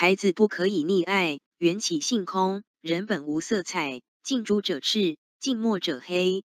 孩子不可以溺爱缘起性空人本无色彩近朱者赤近墨者黑。